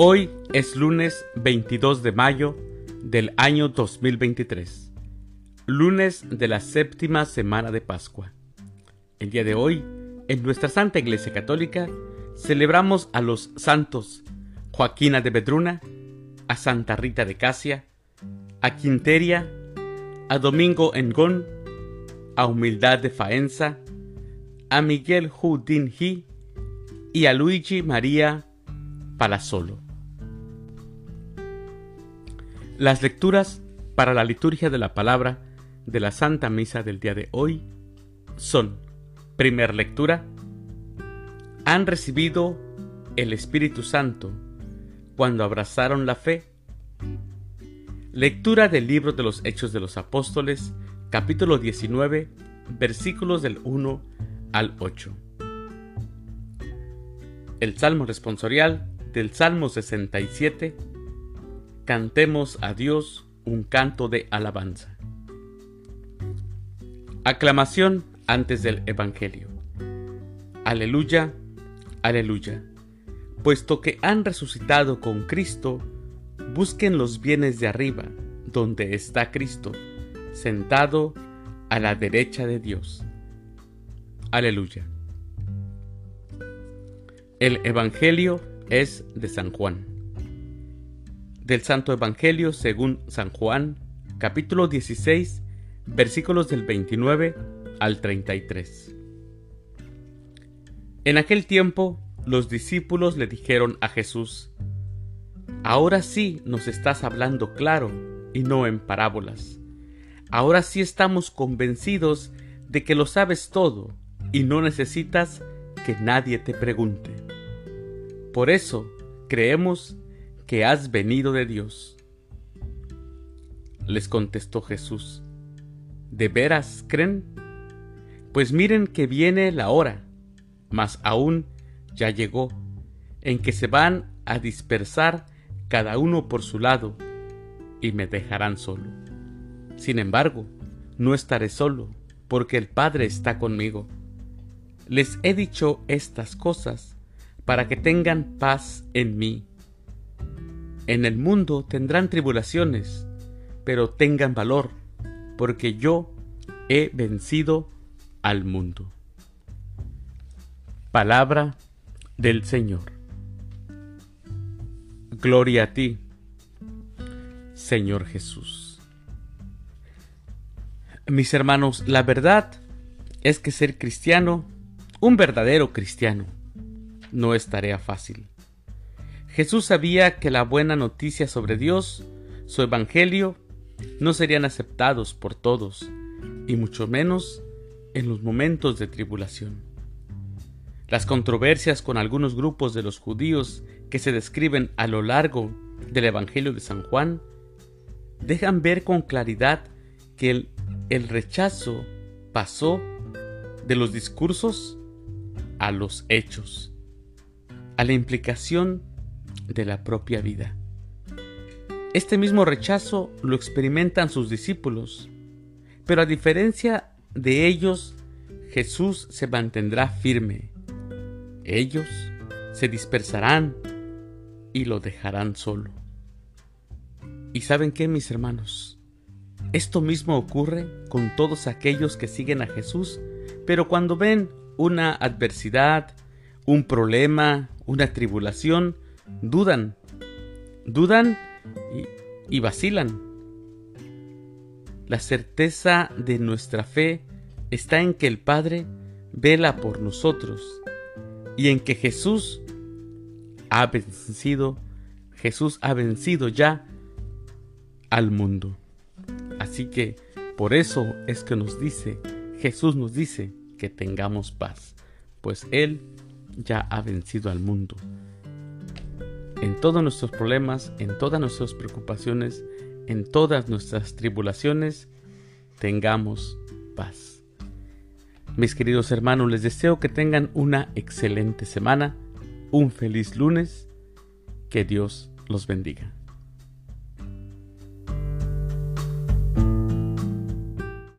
Hoy es lunes 22 de mayo del año 2023, lunes de la séptima semana de Pascua. El día de hoy, en nuestra Santa Iglesia Católica, celebramos a los santos Joaquina de Bedruna, a Santa Rita de Casia, a Quinteria, a Domingo Engón, a Humildad de Faenza, a Miguel Judin y a Luigi María Palazzolo. Las lecturas para la liturgia de la palabra de la Santa Misa del día de hoy son, primer lectura, han recibido el Espíritu Santo cuando abrazaron la fe. Lectura del libro de los Hechos de los Apóstoles, capítulo 19, versículos del 1 al 8. El Salmo responsorial del Salmo 67 cantemos a Dios un canto de alabanza. Aclamación antes del Evangelio. Aleluya, aleluya. Puesto que han resucitado con Cristo, busquen los bienes de arriba, donde está Cristo, sentado a la derecha de Dios. Aleluya. El Evangelio es de San Juan del Santo Evangelio según San Juan, capítulo 16, versículos del 29 al 33. En aquel tiempo, los discípulos le dijeron a Jesús, Ahora sí nos estás hablando claro y no en parábolas. Ahora sí estamos convencidos de que lo sabes todo y no necesitas que nadie te pregunte. Por eso creemos que has venido de Dios. Les contestó Jesús, ¿de veras creen? Pues miren que viene la hora, mas aún ya llegó, en que se van a dispersar cada uno por su lado, y me dejarán solo. Sin embargo, no estaré solo, porque el Padre está conmigo. Les he dicho estas cosas para que tengan paz en mí. En el mundo tendrán tribulaciones, pero tengan valor, porque yo he vencido al mundo. Palabra del Señor. Gloria a ti, Señor Jesús. Mis hermanos, la verdad es que ser cristiano, un verdadero cristiano, no es tarea fácil. Jesús sabía que la buena noticia sobre Dios, su Evangelio, no serían aceptados por todos, y mucho menos en los momentos de tribulación. Las controversias con algunos grupos de los judíos que se describen a lo largo del Evangelio de San Juan dejan ver con claridad que el, el rechazo pasó de los discursos a los hechos, a la implicación de la propia vida. Este mismo rechazo lo experimentan sus discípulos, pero a diferencia de ellos, Jesús se mantendrá firme. Ellos se dispersarán y lo dejarán solo. ¿Y saben qué, mis hermanos? Esto mismo ocurre con todos aquellos que siguen a Jesús, pero cuando ven una adversidad, un problema, una tribulación, dudan, dudan y, vacilan. La certeza de nuestra fe está en que el Padre vela por nosotros y en que Jesús ha vencido, Jesús ha vencido ya al mundo. Así que por eso es que nos dice, Jesús nos dice que tengamos paz, pues Él ya ha vencido al mundo en todos nuestros problemas, en todas nuestras preocupaciones, en todas nuestras tribulaciones, tengamos paz. Mis queridos hermanos, les deseo que tengan una excelente semana, un feliz lunes, que Dios los bendiga.